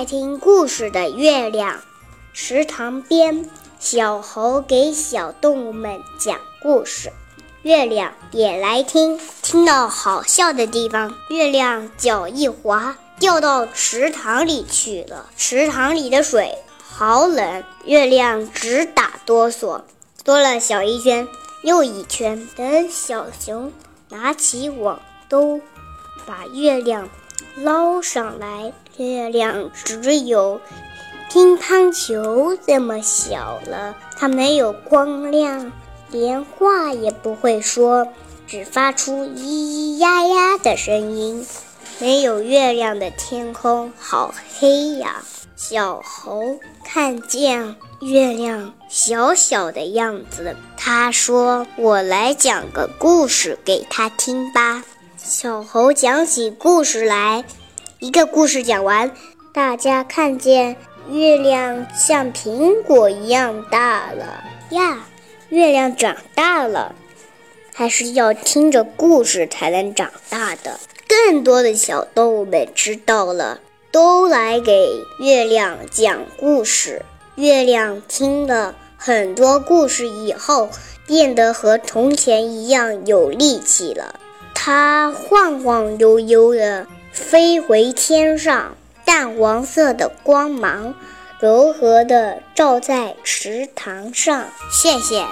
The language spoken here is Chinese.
爱听故事的月亮。池塘边，小猴给小动物们讲故事，月亮也来听。听到好笑的地方，月亮脚一滑，掉到池塘里去了。池塘里的水好冷，月亮直打哆嗦。多了小一圈又一圈，等小熊拿起网兜，把月亮捞上来。月亮只有乒乓球这么小了，它没有光亮，连话也不会说，只发出咿咿呀呀的声音。没有月亮的天空好黑呀！小猴看见月亮小小的样子，他说：“我来讲个故事给他听吧。”小猴讲起故事来。一个故事讲完，大家看见月亮像苹果一样大了呀！月亮长大了，还是要听着故事才能长大的。更多的小动物们知道了，都来给月亮讲故事。月亮听了很多故事以后，变得和从前一样有力气了。它晃晃悠悠地。飞回天上，淡黄色的光芒柔和地照在池塘上。谢谢。